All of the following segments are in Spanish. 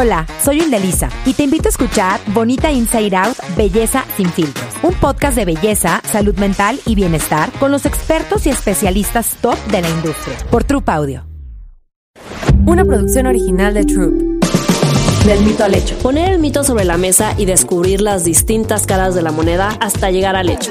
Hola, soy Indelisa y te invito a escuchar Bonita Inside Out, Belleza sin filtros, un podcast de belleza, salud mental y bienestar con los expertos y especialistas top de la industria por Troop Audio. Una producción original de Troop. Del mito al hecho. Poner el mito sobre la mesa y descubrir las distintas caras de la moneda hasta llegar al hecho.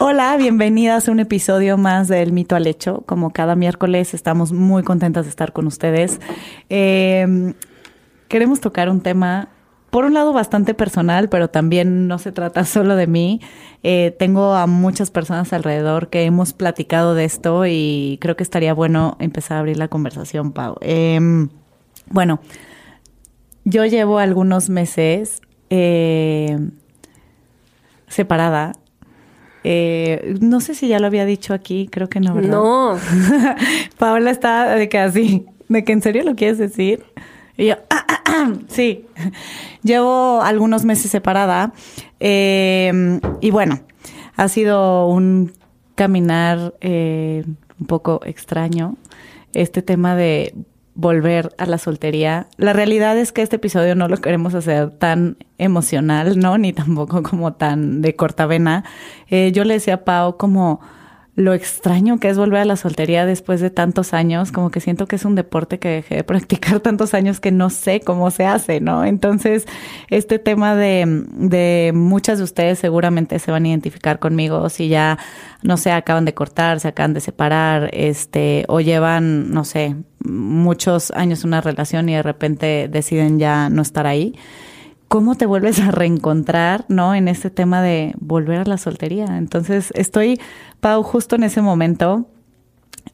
Hola, bienvenidas a un episodio más del Mito al Hecho. Como cada miércoles, estamos muy contentas de estar con ustedes. Eh, queremos tocar un tema, por un lado, bastante personal, pero también no se trata solo de mí. Eh, tengo a muchas personas alrededor que hemos platicado de esto y creo que estaría bueno empezar a abrir la conversación, Pau. Eh, bueno, yo llevo algunos meses eh, separada eh, no sé si ya lo había dicho aquí, creo que no, ¿verdad? No, Paola está de que así, de que en serio lo quieres decir. Y yo, "Ah, ah, ah". sí, llevo algunos meses separada. eh, y bueno, ha sido un caminar eh, un poco extraño. Este tema de volver a la soltería. La realidad es que este episodio no lo queremos hacer tan emocional, ¿no? Ni tampoco como tan de corta vena. Eh, yo le decía a Pau como lo extraño que es volver a la soltería después de tantos años, como que siento que es un deporte que dejé de practicar tantos años que no sé cómo se hace, ¿no? Entonces, este tema de, de muchas de ustedes seguramente se van a identificar conmigo si ya, no sé, acaban de cortar, se acaban de separar, este, o llevan, no sé, muchos años una relación y de repente deciden ya no estar ahí. ¿Cómo te vuelves a reencontrar, no? En este tema de volver a la soltería. Entonces, estoy, Pau, justo en ese momento.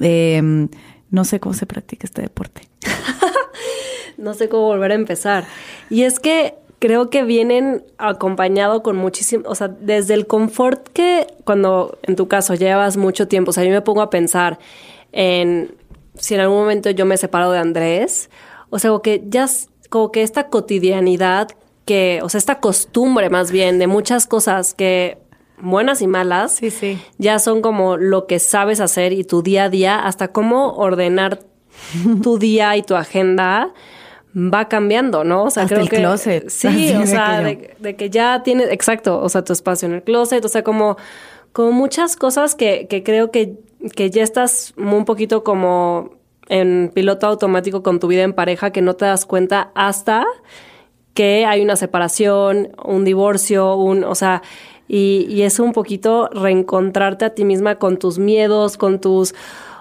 eh, no sé cómo se practica este deporte. no sé cómo volver a empezar. Y es que creo que vienen acompañado con muchísimo, o sea, desde el confort que cuando en tu caso llevas mucho tiempo, o sea, yo me pongo a pensar en si en algún momento yo me separo de Andrés, o sea, como que ya, como que esta cotidianidad que, o sea, esta costumbre más bien de muchas cosas que buenas y malas, Sí, sí. ya son como lo que sabes hacer y tu día a día, hasta cómo ordenar tu día y tu agenda va cambiando, ¿no? O sea, Hasta creo el que closet. sí, o sea, que yo- de, de que ya tienes, exacto, o sea, tu espacio en el closet, o sea, como, como muchas cosas que, que creo que, que ya estás un poquito como en piloto automático con tu vida en pareja que no te das cuenta hasta que hay una separación, un divorcio, un, o sea, y, y es un poquito reencontrarte a ti misma con tus miedos, con tus,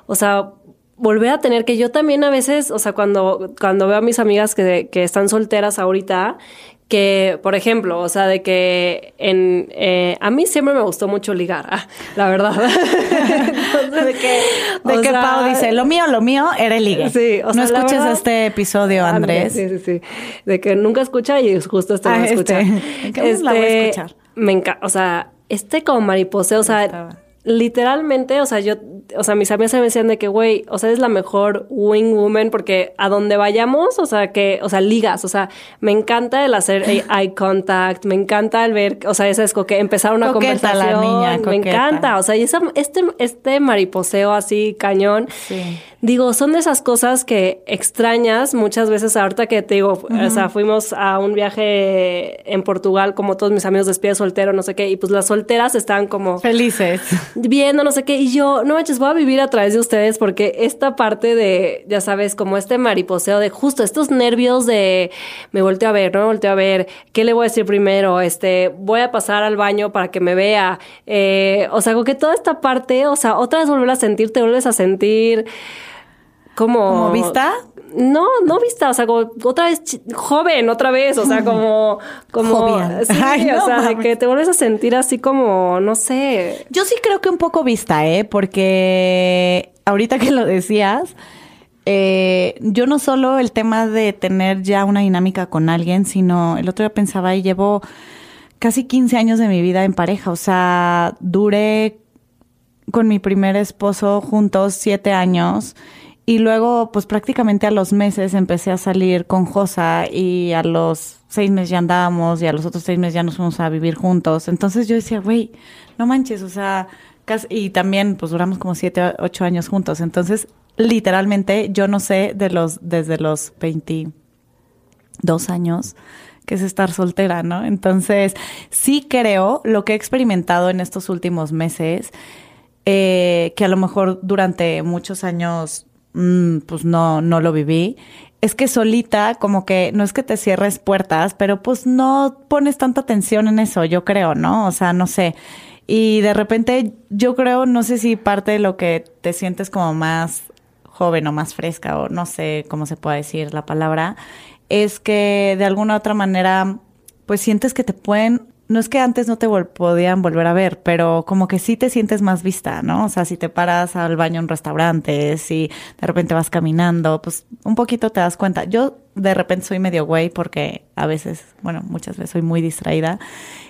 o sea, volver a tener que yo también a veces, o sea, cuando, cuando veo a mis amigas que, que están solteras ahorita, que, por ejemplo, o sea, de que en, eh, a mí siempre me gustó mucho ligar, ah, la verdad. Entonces, De que, de o que sea, Pau dice, lo mío, lo mío era el ligue. Sí, o sea, no escuches verdad- este episodio, Andrés. Sí, sí, sí. De que nunca escucha y justo este Ah, no este. escucha. ¿En qué momento la voy a escuchar? Me encanta, o sea, este como mariposeo, o sea, Estaba. Literalmente, o sea, yo, o sea, mis amigas me decían de que, güey, o sea, es la mejor wing woman porque a donde vayamos, o sea, que, o sea, ligas, o sea, me encanta el hacer eye contact, me encanta el ver, o sea, esa es como que empezar una Coqueta la conversación, niña, me encanta, o sea, y esa- este, este mariposeo así cañón, Sí. Digo, son de esas cosas que extrañas muchas veces ahorita que te digo, o sea, fuimos a un viaje en Portugal como todos mis amigos despide soltero, no sé qué, y pues las solteras estaban como Felices. Viendo no sé qué, y yo, no manches, voy a vivir a través de ustedes porque esta parte de, ya sabes, como este mariposeo de justo estos nervios de me volteo a ver, no me volteo a ver, ¿qué le voy a decir primero? Este, voy a pasar al baño para que me vea, eh, o sea, como que toda esta parte, o sea, otra vez volver a sentir, te vuelves a sentir como... ¿Como vista? No, no vista, o sea, como otra vez joven, otra vez, o sea, como, como, sí, Ay, o no sea, de que te vuelves a sentir así como, no sé, Yo sí creo que un poco vista, ¿eh? Porque ahorita que lo decías, eh, yo no solo el tema de tener ya una dinámica con alguien, sino el otro día pensaba y llevo casi 15 años de mi vida en pareja. O sea, duré con mi primer esposo juntos siete años. Y luego, pues prácticamente a los meses empecé a salir con Josa y a los seis meses ya andábamos y a los otros seis meses ya nos fuimos a vivir juntos. Entonces yo decía, güey, no manches, o sea, casi, y también pues duramos como siete, ocho años juntos. Entonces, literalmente, yo no sé de los, desde los 22 años que es estar soltera, ¿no? Entonces, sí creo lo que he experimentado en estos últimos meses, eh, que a lo mejor durante muchos años, mm, pues no, no lo viví, es que solita, como que no es que te cierres puertas, pero pues no pones tanta atención en eso, yo creo, ¿no? O sea, no sé. Y de repente yo creo, no sé si parte de lo que te sientes como más joven o más fresca o no sé cómo se puede decir la palabra, es que de alguna u otra manera, pues sientes que te pueden, no es que antes no te podían volver a ver, pero como que sí te sientes más vista, ¿no? O sea, si te paras al baño en restaurantes, si de repente vas caminando, pues un poquito te das cuenta. Yo de repente soy medio güey porque a veces, bueno, muchas veces soy muy distraída.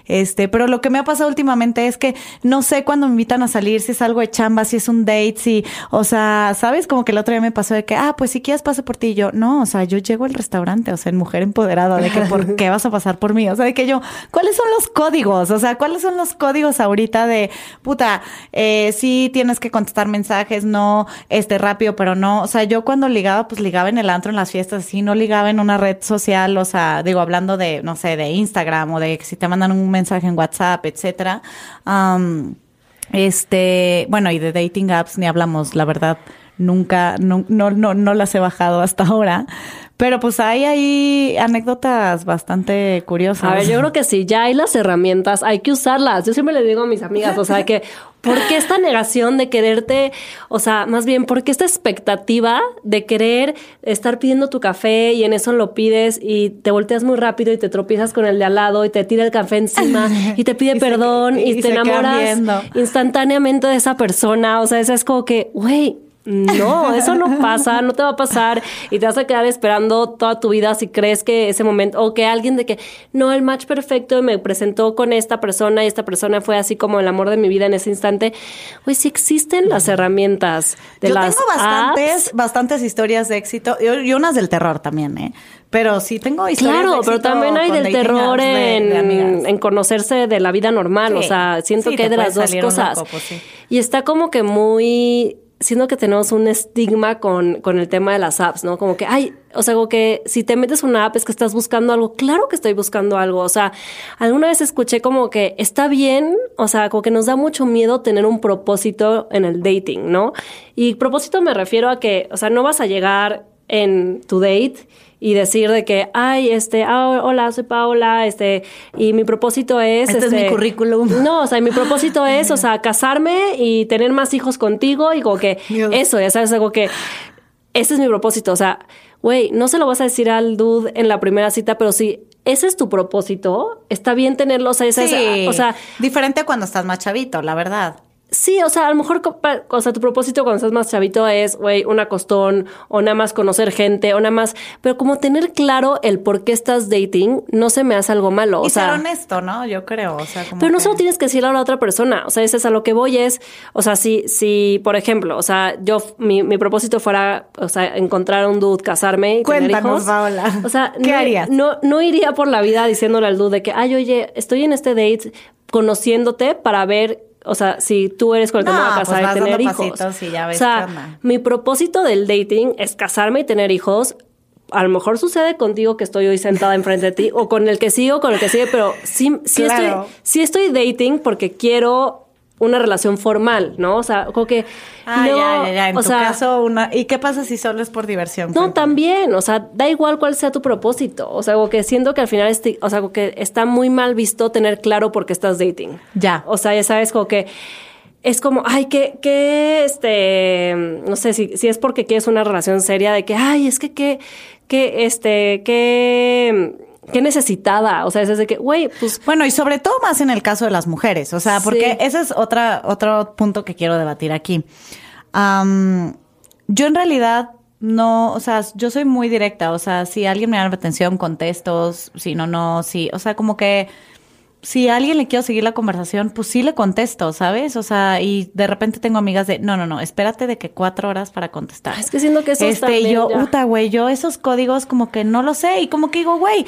Este, pero lo que me ha pasado últimamente es que no sé cuándo me invitan a salir, si es algo de chamba, si es un date, si, o sea, ¿sabes? Como que el otro día me pasó de que, ah, pues si quieres paso por ti. Y yo, no, o sea, yo llego al restaurante, o sea, en mujer empoderada, de que, ¿por qué vas a pasar por mí? O sea, de que yo, ¿cuáles son los códigos? O sea, ¿cuáles son los códigos ahorita de, puta, eh, sí tienes que contestar mensajes, no, este, rápido, pero no. O sea, yo cuando ligaba, pues ligaba en el antro, en las fiestas, así, no ligaba en una red social, o sea, digo, hablando de, no sé, de Instagram o de que si te mandan un mensaje en WhatsApp, etcétera. este, bueno, y de dating apps ni hablamos, la verdad, nunca, no, no, no, no las he bajado hasta ahora. Pero pues hay ahí anécdotas bastante curiosas. A ver, yo creo que sí, ya hay las herramientas, hay que usarlas. Yo siempre le digo a mis amigas, o sea, que ¿por qué esta negación de quererte, o sea, más bien, ¿por qué esta expectativa de querer estar pidiendo tu café y en eso lo pides y te volteas muy rápido y te tropiezas con el de al lado y te tira el café encima y te pide perdón y, te enamoras instantáneamente de esa persona? O sea, eso es como que, güey, no, eso no pasa, no te va a pasar y te vas a quedar esperando toda tu vida si crees que ese momento o que alguien de que no, el match perfecto me presentó con esta persona y esta persona fue así como el amor de mi vida en ese instante. Pues sí existen las herramientas de Yo las tengo bastantes, bastantes historias de éxito y, unas del terror también, ¿eh? Pero sí tengo historias Claro, de pero éxito también hay del terror apps de- de en, en conocerse de la vida normal. O sea, siento Sí, que hay de las dos cosas. sí. Y está como que muy. Siento que tenemos un estigma con, con el tema de las apps, ¿no? Como que, ay, o sea, como que si te metes una app es que estás buscando algo. Claro que estoy buscando algo. O sea, alguna vez escuché como que está bien, o sea, como que nos da mucho miedo tener un propósito en el dating, ¿no? Y propósito me refiero a que, o sea, no vas a llegar en tu date y decir de que, ay, este, ah, hola, soy Paola, este, y mi propósito es... Este es mi currículum. No, o sea, mi propósito es, o sea, casarme y tener más hijos contigo y como que Dios. eso, ya sabes, algo que ese es mi propósito, o sea, güey, no se lo vas a decir al dude en la primera cita, pero si ese es tu propósito, está bien tenerlo, o sea, esa- Sí, esa- o sea, diferente cuando estás más chavito, la verdad. Sí, o sea, a lo mejor, o sea, tu propósito cuando estás más chavito es, güey, una costón, o nada más conocer gente, o nada más, pero como tener claro el por qué estás dating, no se me hace algo malo, o y sea. ser honesto, ¿no? Yo creo, o sea, como Pero no que- solo tienes que decirle a la otra persona, o sea, eso es a lo que voy es, o sea, si, si, por ejemplo, o sea, yo, mi, mi propósito fuera, o sea, encontrar un dude, casarme y tener Cuéntanos, hijos. Paola. O sea, ¿Qué no, harías? No, no iría por la vida diciéndole al dude de que, ay, oye, estoy en este date conociéndote para ver, o sea, si tú eres con el que me voy a casar pues y tener hijos. y ya ves o sea, mi propósito del dating es casarme y tener hijos. A lo mejor sucede contigo que estoy hoy sentada enfrente de ti o con el que sigo, con el que sigue, pero sí, sí, Claro. estoy, sí estoy dating porque quiero una relación formal, ¿no? O sea, como que... Ah, luego, ya, ya, ya. En o tu sea, caso, una. ¿Y qué pasa si solo es por diversión? no, también, o sea, da igual cuál sea tu propósito. O sea, como que siento que al final, este- o sea, como que está muy mal visto tener claro por qué estás dating. Ya. O sea, ya sabes, como que es como, ay, que, que, este, no sé, si, si es porque quieres una relación seria de que, ay, es que, que, que, este, que, que necesitada. O sea, es de que, güey, pues, Bueno, y sobre todo más en el caso de las mujeres, o sea, porque Sí. ese es otra, otro punto que quiero debatir aquí. Yo en realidad no, o sea, yo soy muy directa, o sea, si alguien me la atención, contesto, si no, no, sí, o sea, como que si a alguien le quiero seguir la conversación, pues sí le contesto, ¿sabes? O sea, y de repente tengo amigas de, no, no, no, espérate de que cuatro horas para contestar. Es que siento que eso Este, yo, puta, güey, yo esos códigos como que no lo sé. Y como que digo, güey,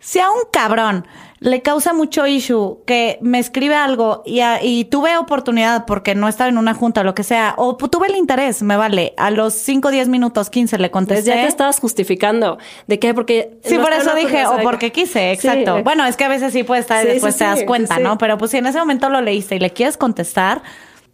si a un cabrón le causa mucho issue que me escribe algo y, a- y tuve oportunidad porque no estaba en una junta o lo que sea, o tuve el interés, me vale, a los 5, 10 minutos, 15 le Pues contesté. ya te estabas justificando. ¿De qué? Porque... Sí, no por eso dije, o porque quise, exacto. Bueno, es que a veces sí puede estar y después sí, te das cuenta. ¿no? Pero pues si en ese momento lo leíste y le quieres contestar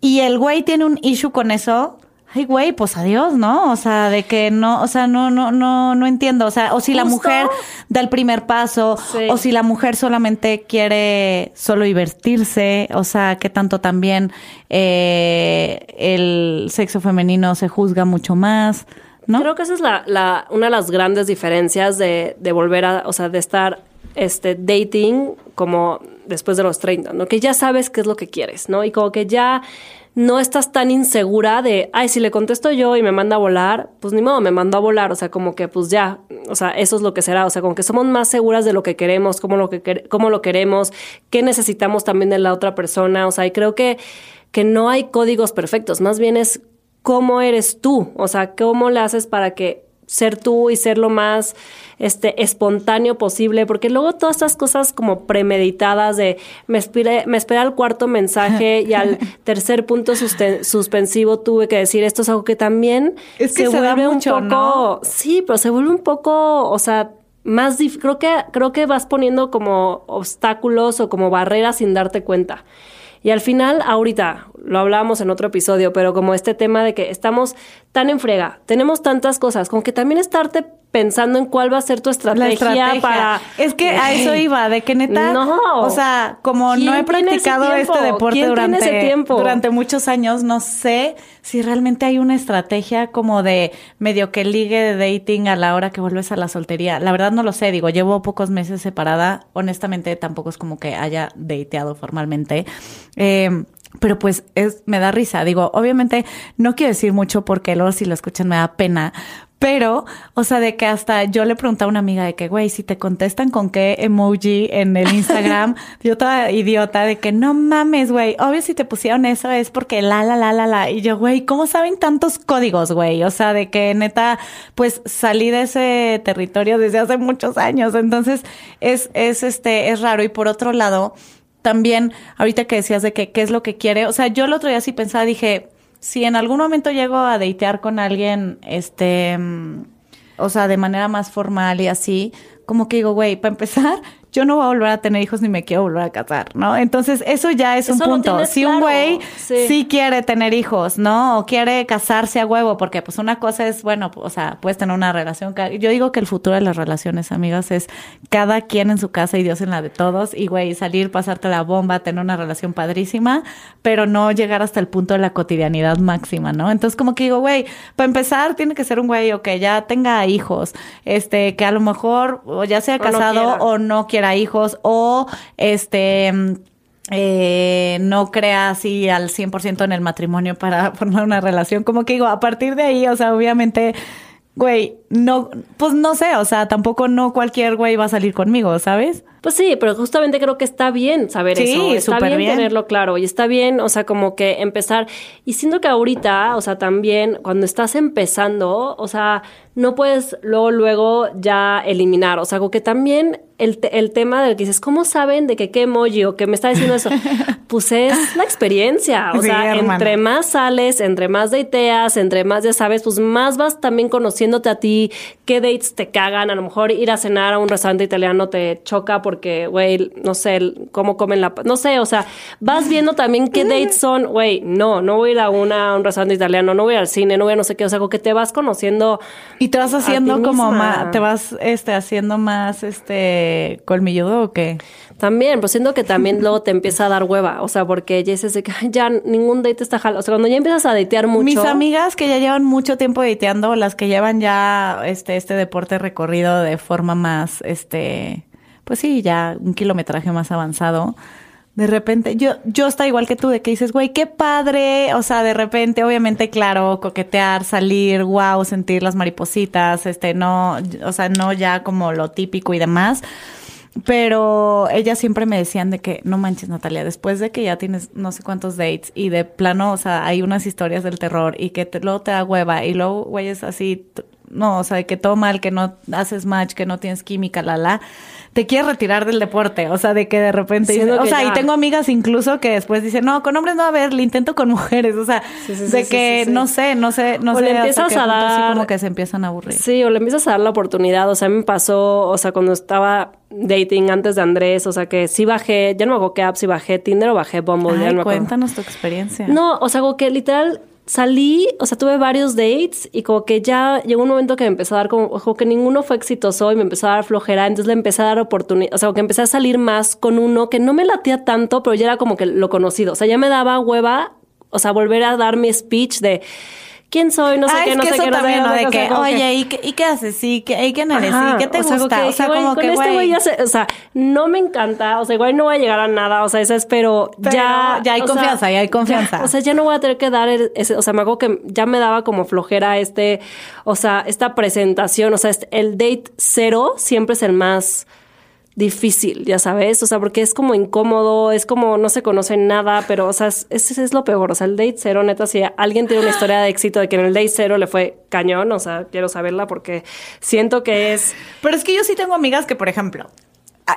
y el güey tiene un issue con eso, ay, güey, pues adiós, ¿no? O sea, de que no, o sea, no, no, no, no entiendo. O sea, o si la Justo. mujer da el primer paso, Sí. o si la mujer solamente quiere solo divertirse, o sea, que tanto también eh, el sexo femenino se juzga mucho más, ¿no? Creo que esa es la, la- una de las grandes diferencias de, de volver a, o sea, de estar este dating como después de los 30, ¿no? Que ya sabes qué es lo que quieres, ¿no? Y como que ya no estás tan insegura de, ay, si le contesto yo y me manda a volar, pues ni modo, me mandó a volar, o sea, como que pues ya, o sea, eso es lo que será, o sea, como que somos más seguras de lo que queremos, cómo lo, que cómo lo queremos, qué necesitamos también de la otra persona, o sea, y creo que, que no hay códigos perfectos, más bien es cómo eres tú, o sea, cómo le haces para que ser tú y ser lo más este espontáneo posible, porque luego todas estas cosas como premeditadas de me esperé, me esperé al cuarto mensaje y al tercer punto susten- suspensivo tuve que decir esto es algo que también Es que se vuelve mucho, un poco, ¿no? sí, pero se vuelve un poco, o sea, más dif- creo que creo que vas poniendo como obstáculos o como barreras sin darte cuenta. Y al final, ahorita, lo hablábamos en otro episodio, pero como este tema de que estamos tan en frega, tenemos tantas cosas, con que también estarte pensando en cuál va a ser tu estrategia, para... Es que a eso iba, de que neta. No. O sea, como ¿Quién no he practicado este deporte ¿Quién tiene durante, durante muchos años, no sé si realmente hay una estrategia como de medio que ligue de dating a la hora que vuelves a la soltería. La verdad no lo sé, digo, llevo pocos meses separada. Honestamente, tampoco es como que haya dateado formalmente. Eh, pero pues es, me da risa. Digo, obviamente no quiero decir mucho porque luego si lo escuchan me da pena. Pero, o sea, de que hasta yo le preguntaba a una amiga de que, güey, si te contestan con qué emoji en el Instagram, yo toda idiota de que no mames, güey. Obvio si te pusieron eso es porque la, la, la, la, la. Y yo, güey, ¿cómo saben tantos códigos, güey? O sea, de que neta, pues salí de ese territorio desde hace muchos años. Entonces, es, es este, es raro. Y por otro lado, también, ahorita que decías de que qué es lo que quiere, o sea, yo el otro día sí pensaba, dije, si en algún momento llego a datear con alguien, este, mm, o sea, de manera más formal y así, como que digo, güey, para empezar, yo no voy a volver a tener hijos ni me quiero volver a casar, ¿no? Entonces, eso ya es un Eso punto. Si un güey sí. sí quiere tener hijos, ¿no? O quiere casarse a huevo, porque pues una cosa es, bueno, o sea, puedes tener una relación. Yo digo que el futuro de las relaciones, amigas, es cada quien en su casa y Dios en la de todos. Y güey, salir, pasarte la bomba, tener una relación padrísima, pero no llegar hasta el punto de la cotidianidad máxima, ¿no? Entonces, como que digo, güey, para empezar, tiene que ser un güey o que ya tenga hijos, este, que a lo mejor o ya sea O no casado quiera. o no quiera hijos, o este eh, no crea así al 100% en el matrimonio para formar una relación. Como que digo, a partir de ahí, o sea, obviamente, güey, no, pues no sé, o sea, tampoco no cualquier güey va a salir conmigo, ¿sabes? Pues sí, pero justamente creo que está bien saber Sí, eso. Está bien, bien. tenerlo claro. Y está bien, o sea, como que empezar. Y siento que ahorita, o sea, también cuando estás empezando, o sea, no puedes luego, luego ya eliminar. O sea, como que también el, te- el tema del que dices, ¿cómo saben de que qué emoji o que me está diciendo eso? Pues es la experiencia. O Sí, sea, hermana. entre más sales, entre más dateas, entre más ya sabes, pues más vas también conociéndote a ti, qué dates te cagan, a lo mejor ir a cenar a un restaurante italiano te choca porque, güey, no sé, cómo comen la... No sé, o sea, vas viendo también qué dates son, güey, no, no voy a ir a, una, a un restaurante italiano, no voy al cine, no voy a no sé qué, o sea, como que te vas conociendo... Y te vas haciendo como más, te vas este haciendo más este colmilludo o qué? También, pero siento que también luego te empieza a dar hueva, o sea, porque ya dices de que "Ay, ya ningún date está jalando, o sea, cuando ya empiezas a datear mucho... Mis amigas que ya llevan mucho tiempo dateando, las que llevan ya este, este deporte recorrido de forma más, este, pues sí, ya un kilometraje más avanzado. De repente, yo, yo está igual que tú, de que dices, güey, qué padre. O sea, de repente, obviamente, claro, coquetear, salir, wow, sentir las maripositas, este, no, o sea, no ya como lo típico y demás. Pero ellas siempre me decían de que, no manches, Natalia, después de que ya tienes no sé cuántos dates y de plano, o sea, hay unas historias del terror y que luego te da hueva y luego, güey, es así, no, o sea, de que todo mal, que no haces match, que no tienes química, la, la te quieres retirar del deporte, o sea, de que de repente, o sea, y tengo amigas incluso que después dicen, no, con hombres no, a ver, le intento con mujeres, o sea, de que no sé, no sé, no o sé, le empiezas a dar, así como que se empiezan a aburrir. Sí, o le empiezas a dar la oportunidad, o sea, me pasó, o sea, cuando estaba dating antes de Andrés, o sea, que sí bajé, ya no me acuerdo qué app, si bajé Tinder o bajé Bumble, ya no me cuéntanos tu experiencia. No, o sea, como que literal salí, o sea, tuve varios dates y como que ya llegó un momento que me empezó a dar como, que ninguno fue exitoso y me empezó a dar flojera, entonces le empecé a dar oportunidad, o sea, que empecé a salir más con uno que no me latía tanto, pero ya era como que lo conocido, o sea, ya me daba hueva, o sea, volver a dar mi speech de quién soy, no sé qué, no sé qué, no sé ¿no? De que, oye, ¿y qué, ¿y qué haces? ¿Y qué, ¿y quién eres? ¿Y qué te gusta? o sea, como con que, este güey ya se, o sea, no me encanta, o sea, igual no voy a llegar a nada, o sea, eso es, pero, ya... Ya hay confianza, ya hay confianza. o sea, ya no voy a tener que dar ese, o sea, me hago que ya me daba como flojera este, o sea, esta presentación, o sea, este, el date cero siempre es el más difícil, ya sabes, o sea, porque es como incómodo, es como no se conoce nada, pero, o sea, ese es, lo peor, o sea, el date cero, neta, si alguien tiene una historia de éxito de que en el date cero le fue cañón, o sea, quiero saberla porque siento que es... Pero es que yo sí tengo amigas que, por ejemplo,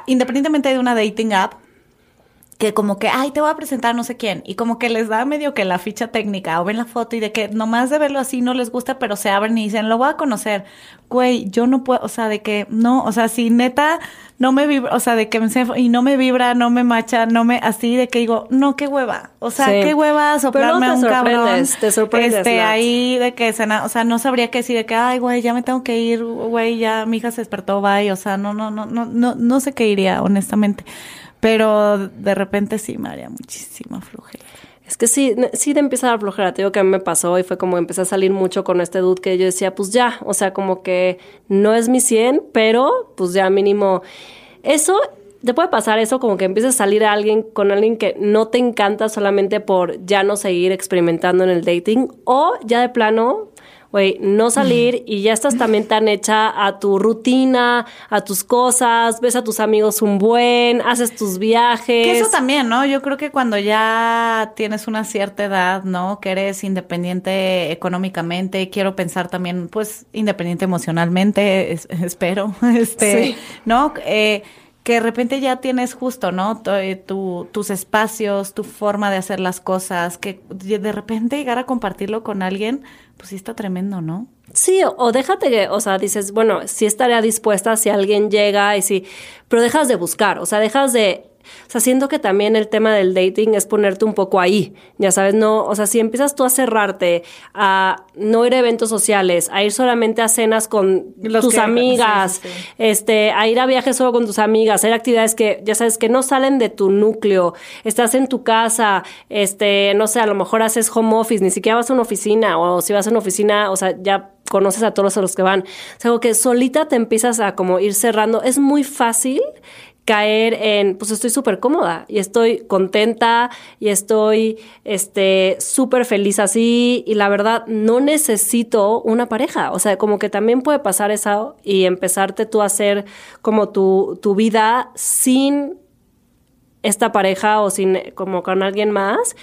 independientemente de una dating app, que como que, ay, te voy a presentar no sé quién, y como que les da medio que la ficha técnica o ven la foto y de que nomás de verlo así no les gusta, pero se abren y dicen, lo voy a conocer. Güey, yo no puedo, o sea, de que no, o sea, si neta no me vibra, o sea, de que me y no me vibra, no me macha, no me, así de que digo, no, qué hueva, o sea, qué hueva soplarme a un cabrón. Te sorprendes, Este, ahí de que, o sea, no sabría qué decir de que, ay, güey, ya me tengo que ir, güey, ya mi hija se despertó, bye, o sea, no, no, no, no, no, no sé qué iría, honestamente. Pero de repente sí me haría muchísima flojera. Es que sí, sí te empieza a dar flojera. Te digo que a mí me pasó y fue como empecé a salir mucho con este dude que yo decía, pues ya, o sea, como que no es mi 100, pero pues ya mínimo. Eso, te puede pasar eso como que empieces a salir a alguien con alguien que no te encanta solamente por ya no seguir experimentando en el dating o ya de plano güey, no salir y ya estás también tan hecha a tu rutina, a tus cosas, ves a tus amigos un buen, haces tus viajes. Que eso también, ¿no? Yo creo que cuando ya tienes una cierta edad, ¿no? Que eres independiente económicamente, quiero pensar también, pues, independiente emocionalmente, espero, este, ¿no? Eh, que de repente ya tienes justo, ¿no? Eh, tu, tus espacios, tu forma de hacer las cosas, que de repente llegar a compartirlo con alguien, pues sí está tremendo, ¿no? Sí, o, déjate que, o sea, dices, bueno, sí estaría dispuesta si alguien llega y sí, pero dejas de buscar, o sea, dejas de o sea, siento que también el tema del dating es ponerte un poco ahí, ya sabes, no, o sea, si empiezas tú a cerrarte, a no ir a eventos sociales, a ir solamente a cenas con tus amigas, este, a ir a viajes solo con tus amigas, hacer actividades que, ya sabes, que no salen de tu núcleo, estás en tu casa, este, no sé, a lo mejor haces home office, ni siquiera vas a una oficina, o si vas a una oficina, o sea, ya conoces a todos los que van. O sea, que solita te empiezas a como ir cerrando. Es muy fácil caer en, pues estoy súper cómoda y estoy contenta y estoy este súper feliz así y la verdad no necesito una pareja, o sea, como que también puede pasar eso y empezarte tú a hacer como tu, tu vida sin esta pareja o sin como con alguien más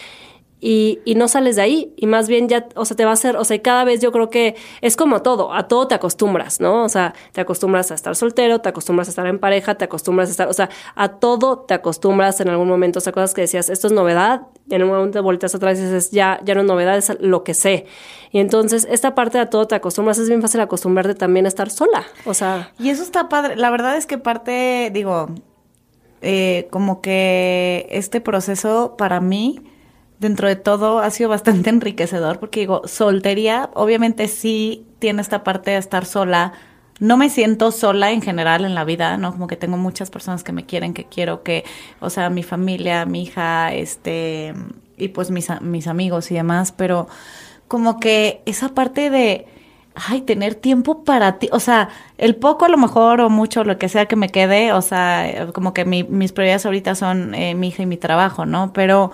y, y, no sales de ahí y más bien ya, o sea, te va a hacer, o sea, cada vez yo creo que es como todo, a todo te acostumbras, ¿no? O sea, te acostumbras a estar soltero, te acostumbras a estar en pareja, te acostumbras a estar, o sea, a todo te acostumbras en algún momento, o sea, cosas que decías, esto es novedad, y en un momento te volteas atrás y dices, ya, ya no es novedad, es lo que sé. Y entonces, esta parte de a todo te acostumbras, es bien fácil acostumbrarte también a estar sola, o sea. Y eso está padre, la verdad es que parte, digo, eh, como que este proceso para mí, dentro de todo ha sido bastante enriquecedor porque digo, soltería, obviamente sí tiene esta parte de estar sola. No me siento sola en general en la vida, ¿no? Como que tengo muchas personas que me quieren, que quiero que, o sea, mi familia, mi hija, este, y pues mis, mis amigos y demás, pero como que esa parte de, ay, tener tiempo para ti, o sea, el poco a lo mejor o mucho, lo que sea que me quede, o sea, como que mi, mis prioridades ahorita son eh, mi hija y mi trabajo, ¿no? Pero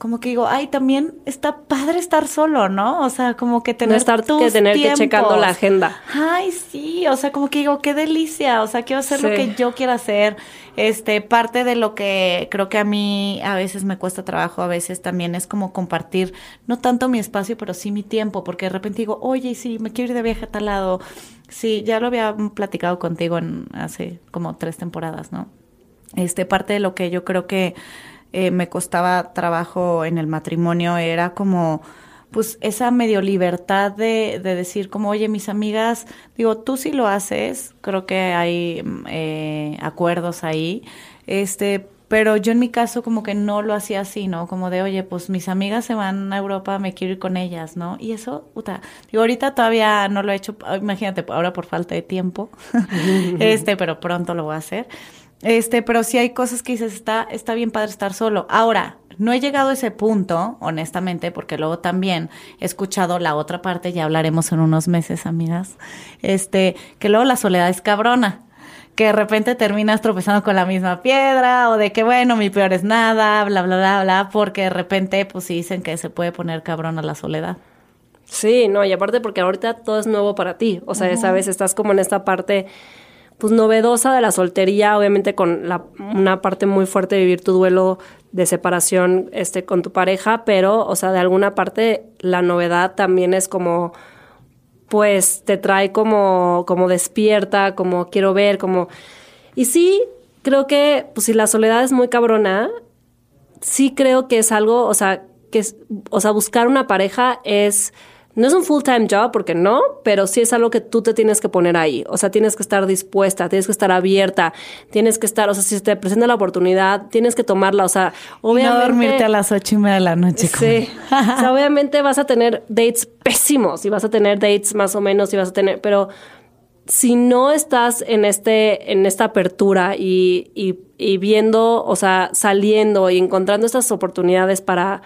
como que digo, ay, también está padre estar solo, ¿no? O sea, como que tener no estar tus que tener que checando la agenda. Ay, sí, o sea, como que digo, qué delicia, o sea, quiero hacer lo que yo quiero hacer. Este, parte de lo que creo que a mí a veces me cuesta trabajo, a veces también es como compartir, no tanto mi espacio, pero sí mi tiempo, porque de repente digo, oye, sí, me quiero ir de viaje a tal lado. Sí, ya lo había platicado contigo en hace como tres temporadas, ¿no? Este, parte de lo que yo creo que eh, me costaba trabajo en el matrimonio era como pues esa medio libertad de, de, decir como, oye, mis amigas, digo, tú sí lo haces, creo que hay eh, acuerdos ahí, este, pero yo en mi caso como que no lo hacía así, ¿no? Como de, oye, pues mis amigas se van a Europa, me quiero ir con ellas, ¿no? Y eso, puta, digo, ahorita todavía no lo he hecho, imagínate, ahora por falta de tiempo, este, pero pronto lo voy a hacer. Este, pero sí hay cosas que dices, está, está bien padre estar solo. Ahora, no he llegado a ese punto, honestamente, porque luego también he escuchado la otra parte, ya hablaremos en unos meses, amigas, este, que luego la soledad es cabrona que de repente terminas tropezando con la misma piedra o de que bueno, mi peor es nada, bla, bla, bla, bla, porque de repente pues sí dicen que se puede poner cabrona la soledad. Sí, no, y aparte porque ahorita todo es nuevo para ti, o sea, esa sabes, estás como en esta parte pues novedosa de la soltería, obviamente con la, una parte muy fuerte de vivir tu duelo de separación este, con tu pareja, pero, o sea, de alguna parte la novedad también es como, pues te trae como, como despierta, como quiero ver, como... Y sí, creo que, pues si la soledad es muy cabrona, sí creo que es algo, o sea, que o sea, buscar una pareja es no es un full-time job porque no, pero sí es algo que tú te tienes que poner ahí. O sea, tienes que estar dispuesta, tienes que estar abierta, tienes que estar, o sea, si se te presenta la oportunidad, tienes que tomarla. O sea, obviamente. no dormirte a las ocho y media de la noche. Sí. o sea, obviamente vas a tener dates pésimos y vas a tener dates más o menos y vas a tener, pero si no estás en este, en esta apertura y, y, y viendo, o sea, saliendo y encontrando estas oportunidades para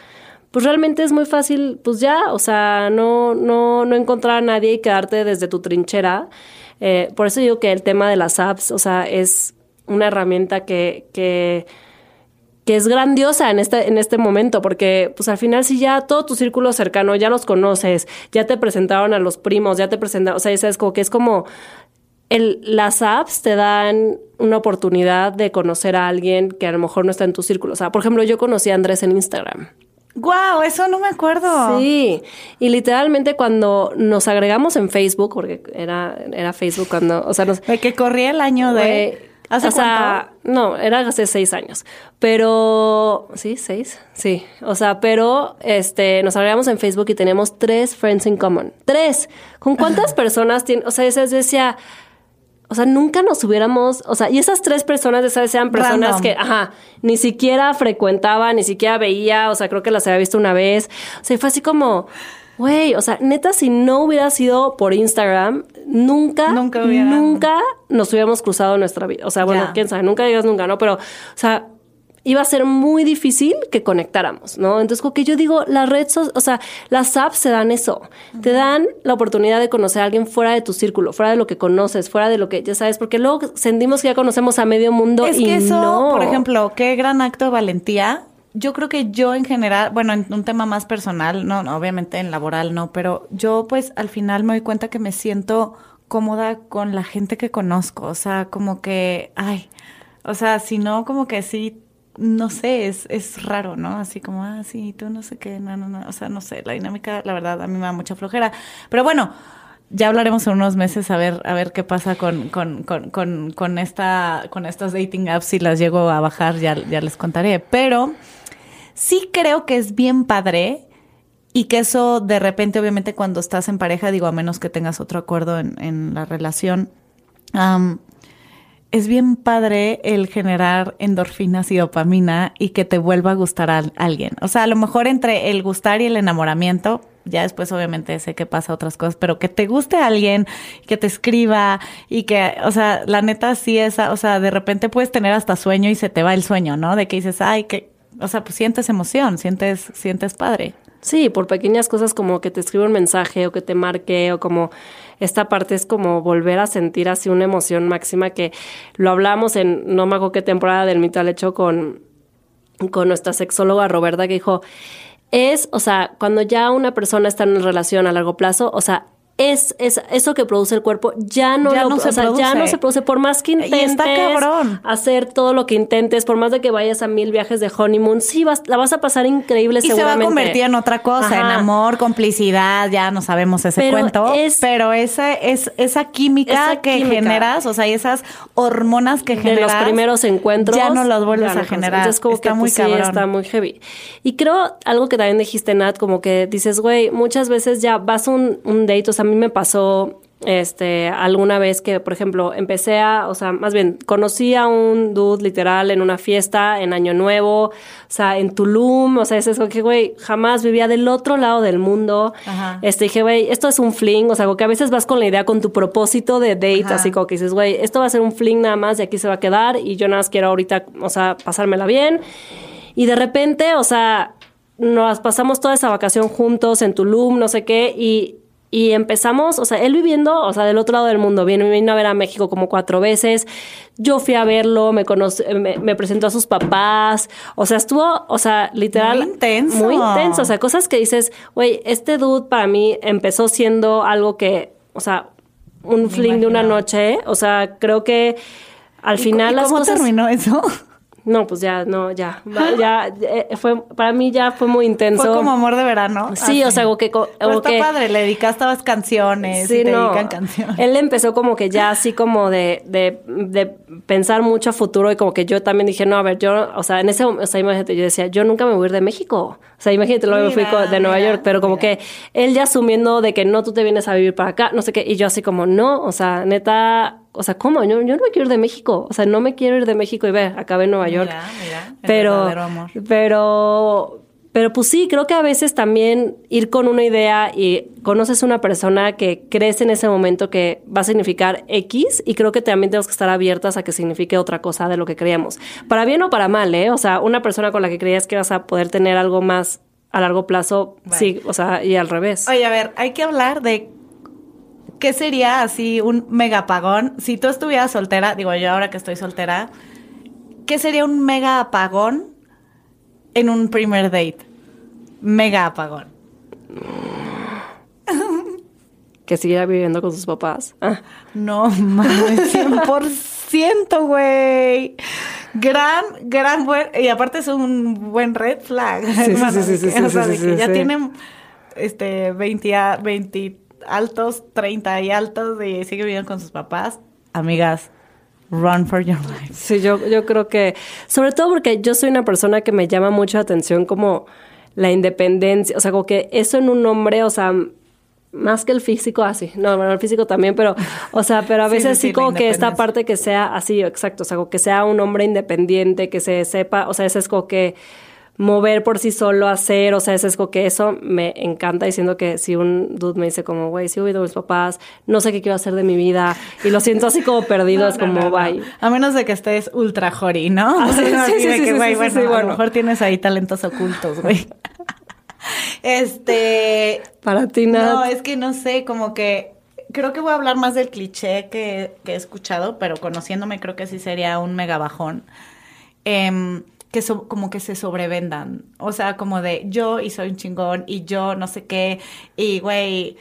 pues realmente es muy fácil, pues ya, o sea, no, no, no encontrar a nadie y quedarte desde tu trinchera. Eh, por eso digo que el tema de las apps, o sea, es una herramienta que, que, es grandiosa en este, en este momento, porque pues al final si ya todo tu círculo cercano ya los conoces, ya te presentaron a los primos, ya te presentaron, o sea, es como que es como el, las apps te dan una oportunidad de conocer a alguien que a lo mejor no está en tu círculo. O sea, por ejemplo, yo conocí a Andrés en Instagram. Wow, eso no me acuerdo. Sí, y literalmente cuando nos agregamos en Facebook, porque era, era Facebook cuando, o sea, nos... De que corría el año de... ¿Hace o sea, no, era hace seis años. Pero, sí, seis, sí. O sea, pero este, nos agregamos en Facebook y tenemos tres friends in common. Tres. ¿Con cuántas personas tiene? O sea, esa decía, o sea, nunca nos hubiéramos, o sea, y esas tres personas, esas eran personas que, ajá, ni siquiera frecuentaba, ni siquiera veía, o sea, creo que las había visto una vez. O sea, fue así como, güey, o sea, neta, si no hubiera sido por Instagram, nunca, nunca, nunca nos hubiéramos cruzado nuestra vida. O sea, bueno, quién sabe, nunca digas nunca, ¿no? Pero, o sea, iba a ser muy difícil que conectáramos, ¿no? Entonces, como que yo digo, las redes, o sea, las apps se dan eso, te dan la oportunidad de conocer a alguien fuera de tu círculo, fuera de lo que conoces, fuera de lo que ya sabes, porque luego sentimos que ya conocemos a medio mundo es y que eso, por ejemplo, qué gran acto de valentía. Yo creo que yo en general, bueno, en un tema más personal, no, no obviamente en laboral no, pero yo pues al final me doy cuenta que me siento cómoda con la gente que conozco, o sea, como que, ay, o sea, si no, como que sí no sé, es, es raro, ¿no? Así como, ah, sí, tú no sé qué, no, no, no, o sea, no sé, la dinámica, la verdad, a mí me da mucha flojera. Pero bueno, ya hablaremos en unos meses a ver, a ver qué pasa con, con, con, con, con esta, con estas dating apps, si las llego a bajar, ya, ya les contaré. Pero sí creo que es bien padre y que eso de repente, obviamente, cuando estás en pareja, digo, a menos que tengas otro acuerdo en, en la relación, es bien padre el generar endorfinas y dopamina y que te vuelva a gustar a alguien. O sea, a lo mejor entre el gustar y el enamoramiento, ya después obviamente sé que pasa otras cosas, pero que te guste a alguien, que te escriba y que, o sea, la neta sí es, o sea, de repente puedes tener hasta sueño y se te va el sueño, ¿no? De que dices, ay, que, o sea, pues sientes emoción, sientes, sientes padre. Sí, por pequeñas cosas como que te escribe un mensaje o que te marque o como esta parte es como volver a sentir así una emoción máxima que lo hablamos en no me acuerdo qué temporada del mito al hecho con con nuestra sexóloga Roberta que dijo, es, o sea, cuando ya una persona está en una relación a largo plazo, o sea, es, es, eso que produce el cuerpo ya no, Ya lo- no se o sea, ya produce. no se produce por más que intentes hacer todo lo que intentes por más de que vayas a mil viajes de honeymoon sí vas, la vas a pasar increíble Y se va a convertir en otra cosa, en amor, complicidad, ya no sabemos ese Pero cuento. es- pero esa, es, esa química Esa que química. generas, o sea, y esas hormonas que de generas. los primeros encuentros Ya no las vuelves ya no a generar. Entonces, como está que muy pues, sí, está muy heavy. Y creo algo que también dijiste, Nat, como que dices, güey, muchas veces ya vas a un, un date, o sea, a mí me pasó este alguna vez que, por ejemplo, empecé a, o sea, más bien, conocí a un dude literal en una fiesta en Año Nuevo, o sea, en Tulum, o sea, es eso que, güey, jamás vivía del otro lado del mundo. Ajá. Este, dije, güey, esto es un fling, o sea, como que a veces vas con la idea, con tu propósito de date, Ajá. así como que dices, güey, esto va a ser un fling nada más y aquí se va a quedar y yo nada más quiero ahorita, o sea, pasármela bien. Y de repente, o sea, nos pasamos toda esa vacación juntos en Tulum, no sé qué, y, y empezamos, o sea, él viviendo, o sea, del otro lado del mundo, vino, vino a ver a México como cuatro veces, yo fui a verlo, me, conoce, me, me presentó a sus papás, o sea, estuvo, o sea, literal... Muy intenso. Muy intenso, o sea, cosas que dices, güey, este dude para mí empezó siendo algo que, o sea, un fling de una noche, o sea, creo que al ¿Y final cu- y las ¿Cómo cosas... terminó eso? No, pues ya, no, ya, ya, eh, fue, para mí ya fue muy intenso. Fue como amor de verano. Sí, o sea, algo que... Pero algo está que- padre, le dedicaste a las canciones. Sí, y te no. dedican canciones. Él empezó como que ya así como de, de, de pensar mucho a futuro y como que yo también dije, no, a ver, yo, o sea, en ese momento, o sea, imagínate, yo decía, yo nunca me voy a ir de México. O sea, imagínate, luego me fui Mira, de Nueva mira, York, pero como mira. que él ya asumiendo de que no, tú te vienes a vivir para acá, no sé qué, y yo así como, no, o sea, neta, o sea, ¿cómo? Yo, yo no me quiero ir de México, o sea, no me quiero ir de México y ve, acabé en Nueva York. Mira, mira, pero, amor. pero, pero pues sí, creo que a veces también ir con una idea y conoces una persona que crees en ese momento que va a significar X y creo que también tenemos que estar abiertas a que signifique otra cosa de lo que creíamos. Para bien o para mal, ¿eh? O sea, una persona con la que creías que vas a poder tener algo más a largo plazo, sí, o sea, y al revés. Oye, a ver, hay que hablar de qué sería así un mega apagón. Si tú estuvieras soltera, digo yo ahora que estoy soltera, ¿qué sería un mega apagón en un primer date? Mega apagón. Que siguiera viviendo con sus papás. Ah. No mames, 100%, güey. Gran, gran buen. Y aparte es un buen red flag. sí, hermano, sí, sí, o sea, sí, ya tienen este 20, a- 20 altos, 30 y altos y sigue viviendo con sus papás. Amigas, run for your life. Sí, yo, yo creo que, sobre todo porque yo soy una persona que me llama mucho la atención como la independencia, o sea, como que eso en un hombre, o sea, más que el físico, así, no, bueno, el físico también, pero, o sea, pero a veces sí, sí, como que esta parte que sea así, exacto, o sea, como que sea un hombre independiente, que se sepa, o sea, ese es como que mover por sí solo, hacer, o sea, es como que eso me encanta diciendo que si un dude me dice como, güey, si he oído a mis papás, no sé qué quiero hacer de mi vida, y lo siento así como perdido, No, es no, como, no, bye. A menos de que estés ultra jori, ¿no? Ah, sí, sí, sí, que, sí, güey, sí, bueno, a lo mejor tienes ahí talentos ocultos, güey. Este. Para ti, Nat. No, es que no sé, como que. Creo que voy a hablar más del cliché que, que he escuchado, pero conociéndome creo que sí sería un mega bajón. Em, que como que se sobrevendan. O sea, como de yo y soy un chingón y yo no sé qué. Y güey,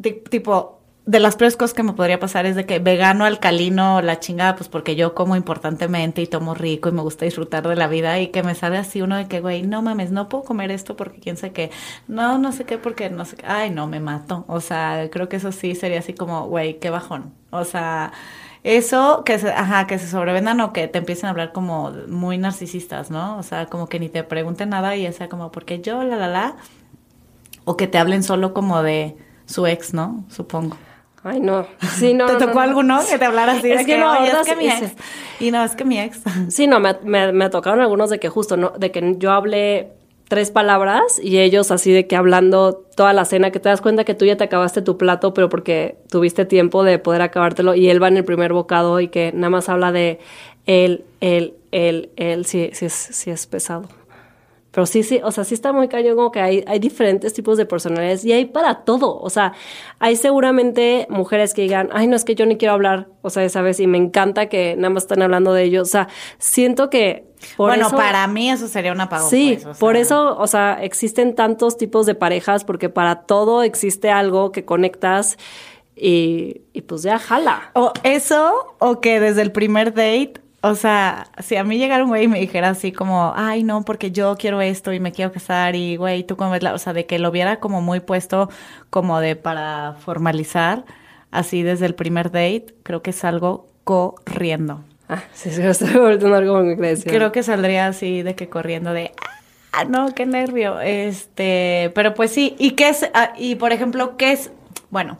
ti- tipo, de las peores cosas que me podría pasar es de que vegano, alcalino, la chingada, pues porque yo como importantemente y tomo rico y me gusta disfrutar de la vida y que me sale así uno de que, güey, no mames, no puedo comer esto porque quién sé qué, no, no sé qué porque no sé qué, ay, no, me mato. O sea, creo que eso sí sería así como, güey, qué bajón. O sea, eso que se, ajá, que se sobrevendan o que te empiecen a hablar como muy narcisistas, ¿no? O sea, como que ni te pregunten nada y ya sea como, porque yo, la, la, la, o que te hablen solo como de su ex, ¿no? Supongo. Ay, no. Sí, no. ¿Te tocó no. alguno que te hablara así Es de que que, no, "Oye, ahorita es que mi ex? Y no, es que mi ex. Sí, no, me, me, me tocaron algunos de que justo, ¿no? De que yo hablé tres palabras y ellos así de que hablando toda la cena, que te das cuenta que tú ya te acabaste tu plato, pero porque tuviste tiempo de poder acabártelo y él va en el primer bocado y que nada más habla de él, él, él, él, sí, sí es, sí es pesado. Pero sí, sí, o sea, sí está muy cañón como que hay, hay diferentes tipos de personalidades y hay para todo. O sea, hay seguramente mujeres que digan, ay, no es que yo ni quiero hablar, o sea, ¿sabes? Y me encanta que nada más están hablando de ello. O sea, siento que bueno, para mí eso sería un apagón. Sí, pues, por eso, o sea, existen tantos tipos de parejas porque para todo existe algo que conectas y, y pues ya jala. O eso, o que desde el primer date o sea, si a mí llegara un güey y me dijera así como, ay, no, porque yo quiero esto y me quiero casar y, güey, tú cómo ves la... O sea, de que lo viera como muy puesto como de para formalizar, así desde el primer date, creo que es algo corriendo. Ah, sí, se estoy volviendo algo muy Creo que saldría así de que corriendo de, ah, no, qué nervio. Este, pero pues sí, ¿y qué es? Ah, y por ejemplo, ¿qué es? Bueno,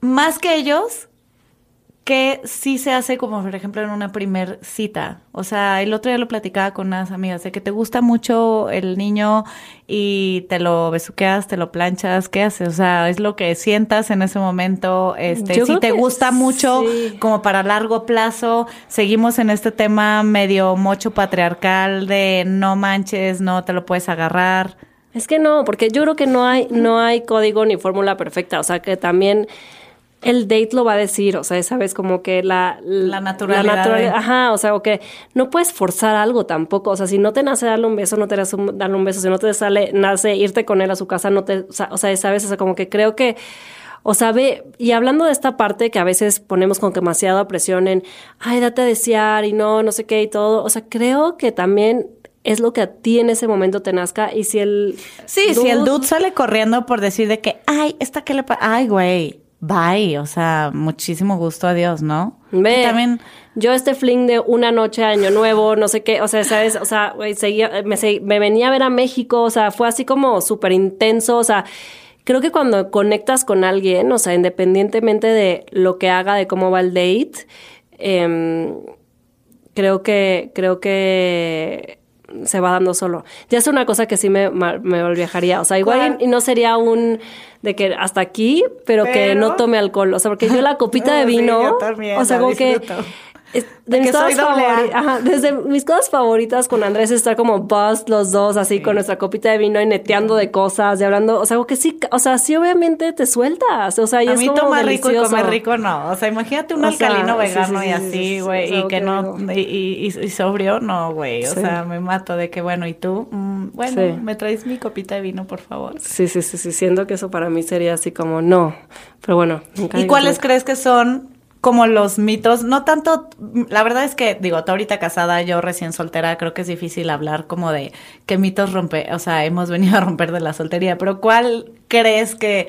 más que ellos, que sí se hace como por ejemplo en una primer cita. O sea, el otro día lo platicaba con unas amigas de que te gusta mucho el niño y te lo besuqueas, te lo planchas, ¿qué haces? O sea, es lo que sientas en ese momento. Este, si te gusta mucho como para largo plazo, seguimos en este tema medio mocho patriarcal de no manches, no te lo puedes agarrar. Es que no, porque yo creo que no hay no hay código ni fórmula perfecta, o sea, que también el date lo va a decir, o sea, sabes, como que la, la naturalidad. La naturalidad ajá, o sea, o que no puedes forzar algo tampoco, o sea, si no te nace darle un beso, no te nace darle un beso, si no te sale, nace irte con él a su casa, no te, o sea, o sea sabes, o sea, como que creo que, o sea, ve, y hablando de esta parte que a veces ponemos con demasiada presión en, ay, date a desear y no, no sé qué y todo, o sea, creo que también es lo que a ti en ese momento te nazca y si el... Sí, si el dude sale corriendo por decir de que, ay, esta que le pasa, ay, güey bye, o sea, muchísimo gusto a Dios, ¿no? Ve, también yo este fling de una noche año nuevo, no sé qué, o sea, sabes, o sea, seguía, me, me venía a ver a México, o sea, fue así como súper intenso, o sea, creo que cuando conectas con alguien, o sea, independientemente de lo que haga, de cómo va el date, eh, creo que, creo que se va dando solo. Ya es una cosa que sí me, me. O sea, igual y, no sería un de que hasta aquí, pero, que no tome alcohol. O sea, porque yo la copita de vino, o sea, como que de mis cosas favoritas, desde mis cosas favoritas con Andrés estar como buzz los dos, así con nuestra copita de vino y neteando de cosas y hablando, o sea, que sí, o sea, sí obviamente te sueltas, o sea, y a es mí como tomar rico y comer rico no, o sea, imagínate un alcalino vegano y así, güey, y que no, y, y, sobrio, no, güey, o sea, me mato de que, bueno, ¿y tú? Mm, bueno, me traes mi copita de vino, por favor. Sí, sí, sí, sí, siendo que eso para mí sería así como, no, pero bueno. ¿Y cuáles crees que son como los mitos, no tanto, la verdad es que, digo, tú ahorita casada, yo recién soltera, creo que es difícil hablar como de qué mitos rompe, o sea, hemos venido a romper de la soltería, pero ¿cuál crees que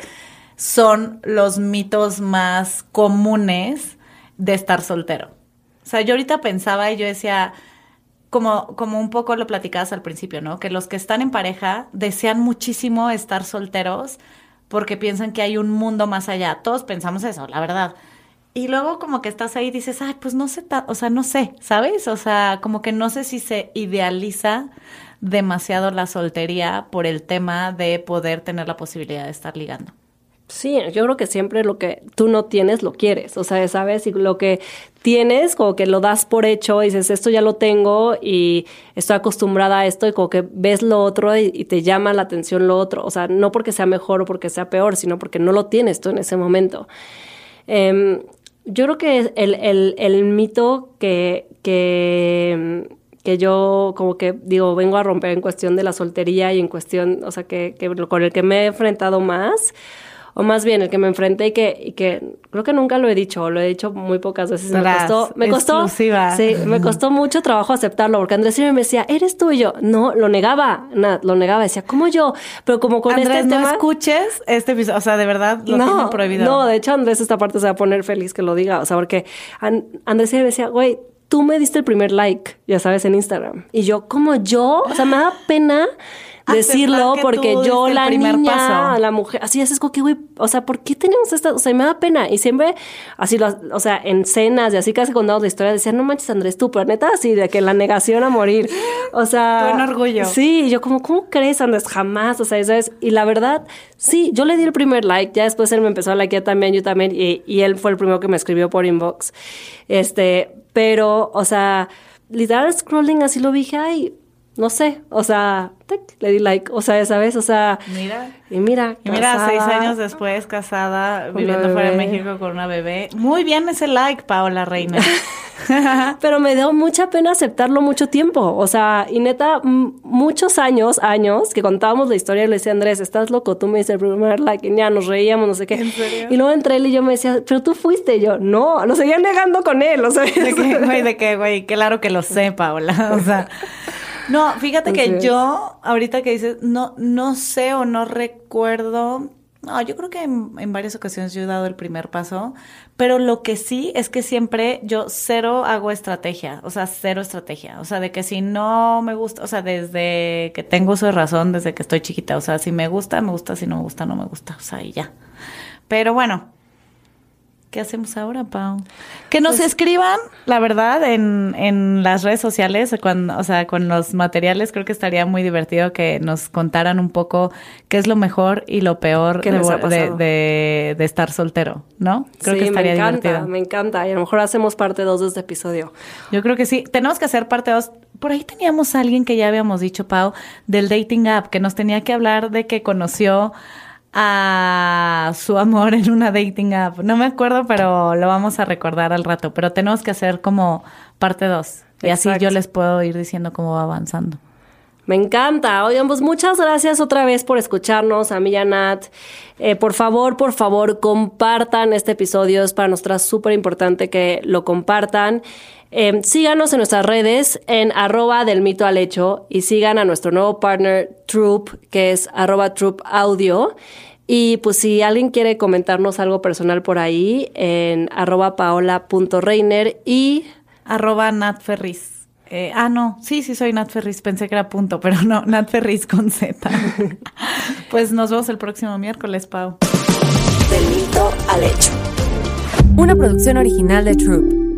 son los mitos más comunes de estar soltero? O sea, yo ahorita pensaba y yo decía, como, como un poco lo platicabas al principio, ¿no? Que los que están en pareja desean muchísimo estar solteros porque piensan que hay un mundo más allá. Todos pensamos eso, la verdad. Y luego como que estás ahí y dices, ay, pues no sé, o sea, no sé, ¿sabes? O sea, como que no sé si se idealiza demasiado la soltería por el tema de poder tener la posibilidad de estar ligando. Sí, yo creo que siempre lo que tú no tienes lo quieres, o sea, sabes, y lo que tienes como que lo das por hecho y dices, esto ya lo tengo y estoy acostumbrada a esto y como que ves lo otro y, te llama la atención lo otro, o sea, no porque sea mejor o porque sea peor, sino porque no lo tienes tú en ese momento. Eh, yo creo que el, el, el mito que, que, que, yo como que digo, vengo a romper en cuestión de la soltería y en cuestión, o sea, que, que con el que me he enfrentado más, o más bien el que me enfrenté y que, y que creo que nunca lo he dicho, lo he dicho muy pocas veces. Me costó, me costó, sí, me costó mucho trabajo aceptarlo, porque Andrés siempre me decía, eres tú y yo. No, lo negaba, nada, lo negaba, decía, ¿cómo yo? Pero como con Andrés, este no escuches este episodio, o sea, de verdad lo no, prohibido. No, de hecho Andrés esta parte se va a poner feliz que lo diga, o sea, porque Andrés siempre decía, güey, tú me diste el primer like, ya sabes, en Instagram. Y yo, como yo, o sea, me da pena decirlo porque yo la niña, la mujer, así es, es como que, güey, o sea, ¿por qué tenemos esta? O sea, me da pena. Y siempre, así, lo, o sea, en cenas y así casi contando de historia, decían, no manches, Andrés, tú, pero neta, así, de que la negación a morir. O sea. Todo orgullo. Sí, yo como, ¿cómo crees, Andrés? Jamás, o sea, ¿sabes? Y la verdad, sí, yo le di el primer like, ya después él me empezó a likear también, yo también, y, y él fue el primero que me escribió por inbox. Este, pero, o sea, literal scrolling así lo dije, ay, no sé, o sea, le di like, o sea, ¿sabes? O sea, mira. Y mira, y mira, seis años después, casada, viviendo fuera de México con una bebé. Muy bien ese like, Paola Reina. Pero me dio mucha pena aceptarlo mucho tiempo. O sea, y neta, muchos años, años, que contábamos la historia le decía, Andrés, estás loco, tú me dices el primer like, y ya nos reíamos, no sé qué. Y luego entré él y yo me decía, pero tú fuiste. Y yo, no, lo seguía negando con él, o sea. ¿De qué, güey? ¿De qué, güey? Claro que lo sé, Paola. O sea. No, fíjate que yo, ahorita que dices, no, no sé o no recuerdo no, yo creo que en, varias ocasiones yo he dado el primer paso, pero lo que sí es que siempre yo cero hago estrategia, o sea, cero estrategia, o sea, de que si no me gusta, o sea, desde que tengo su razón, desde que estoy chiquita, o sea, si me gusta, me gusta, si no me gusta, no me gusta, o sea, y ya. Pero bueno, ¿Qué hacemos ahora, Pau? Que nos pues escriban, la verdad, en, en las redes sociales, cuando, o sea, con los materiales, creo que estaría muy divertido que nos contaran un poco qué es lo mejor y lo peor de, de, estar soltero, ¿no? Creo que estaría me encanta, me encanta. Y a lo mejor hacemos parte 2 de este episodio. Yo creo que sí. Tenemos que hacer parte 2. Por ahí teníamos a alguien que ya habíamos dicho, Pau, del dating app, que nos tenía que hablar de que conoció a su amor en una dating app. No me acuerdo, pero lo vamos a recordar al rato. Pero tenemos que hacer como parte dos. Y así yo les puedo ir diciendo cómo va avanzando. Me encanta. Oigan, pues muchas gracias otra vez por escucharnos, a mí y a Nat. Eh, por favor, por favor, compartan este episodio. Es para nosotras súper importante que lo compartan. Eh, síganos en nuestras redes en arroba del mito al hecho y sigan a nuestro nuevo partner Troop, que es arroba Troop Audio. Y pues si alguien quiere comentarnos algo personal por ahí, en arroba paola.reiner y arroba natferris. Eh, ah, no, sí, sí soy Nat Ferris, pensé que era punto, pero no, Nat Ferris con Z. pues nos vemos el próximo miércoles, Pau. Del mito al hecho. Una producción original de Troop.